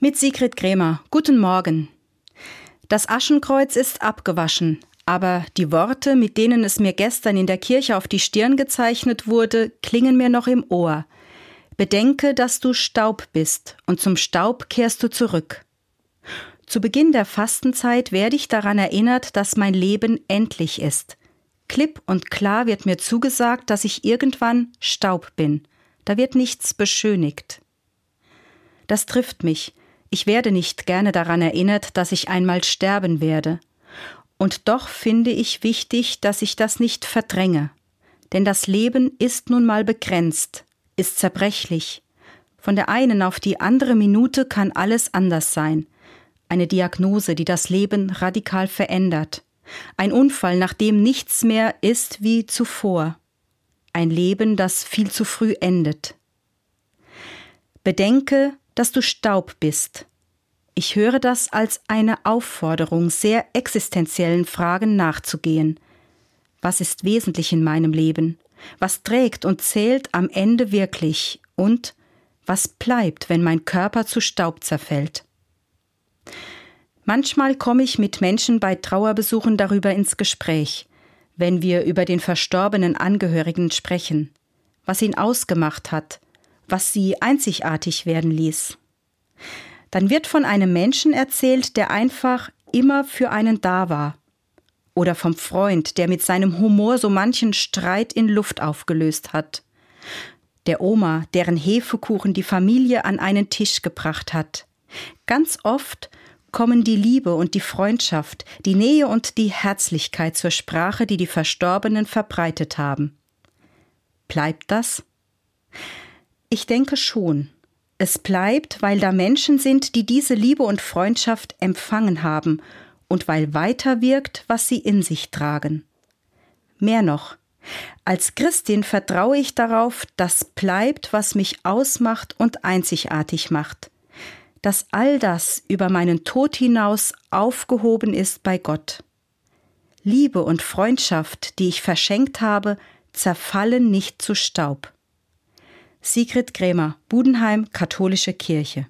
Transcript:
Mit Sigrid Krämer. Guten Morgen. Das Aschenkreuz ist abgewaschen, aber die Worte, mit denen es mir gestern in der Kirche auf die Stirn gezeichnet wurde, klingen mir noch im Ohr. Bedenke, dass du Staub bist, und zum Staub kehrst du zurück. Zu Beginn der Fastenzeit werde ich daran erinnert, dass mein Leben endlich ist. Klipp und klar wird mir zugesagt, dass ich irgendwann Staub bin. Da wird nichts beschönigt. Das trifft mich, ich werde nicht gerne daran erinnert, dass ich einmal sterben werde. Und doch finde ich wichtig, dass ich das nicht verdränge. Denn das Leben ist nun mal begrenzt, ist zerbrechlich. Von der einen auf die andere Minute kann alles anders sein. Eine Diagnose, die das Leben radikal verändert. Ein Unfall, nach dem nichts mehr ist wie zuvor. Ein Leben, das viel zu früh endet. Bedenke, dass du Staub bist. Ich höre das als eine Aufforderung, sehr existenziellen Fragen nachzugehen. Was ist wesentlich in meinem Leben? Was trägt und zählt am Ende wirklich? Und was bleibt, wenn mein Körper zu Staub zerfällt? Manchmal komme ich mit Menschen bei Trauerbesuchen darüber ins Gespräch, wenn wir über den verstorbenen Angehörigen sprechen, was ihn ausgemacht hat, was sie einzigartig werden ließ. Dann wird von einem Menschen erzählt, der einfach immer für einen da war. Oder vom Freund, der mit seinem Humor so manchen Streit in Luft aufgelöst hat. Der Oma, deren Hefekuchen die Familie an einen Tisch gebracht hat. Ganz oft kommen die Liebe und die Freundschaft, die Nähe und die Herzlichkeit zur Sprache, die die Verstorbenen verbreitet haben. Bleibt das? Ich denke schon. Es bleibt, weil da Menschen sind, die diese Liebe und Freundschaft empfangen haben und weil weiter wirkt, was sie in sich tragen. Mehr noch, als Christin vertraue ich darauf, dass bleibt, was mich ausmacht und einzigartig macht, dass all das über meinen Tod hinaus aufgehoben ist bei Gott. Liebe und Freundschaft, die ich verschenkt habe, zerfallen nicht zu Staub. Sigrid Krämer, Budenheim, Katholische Kirche.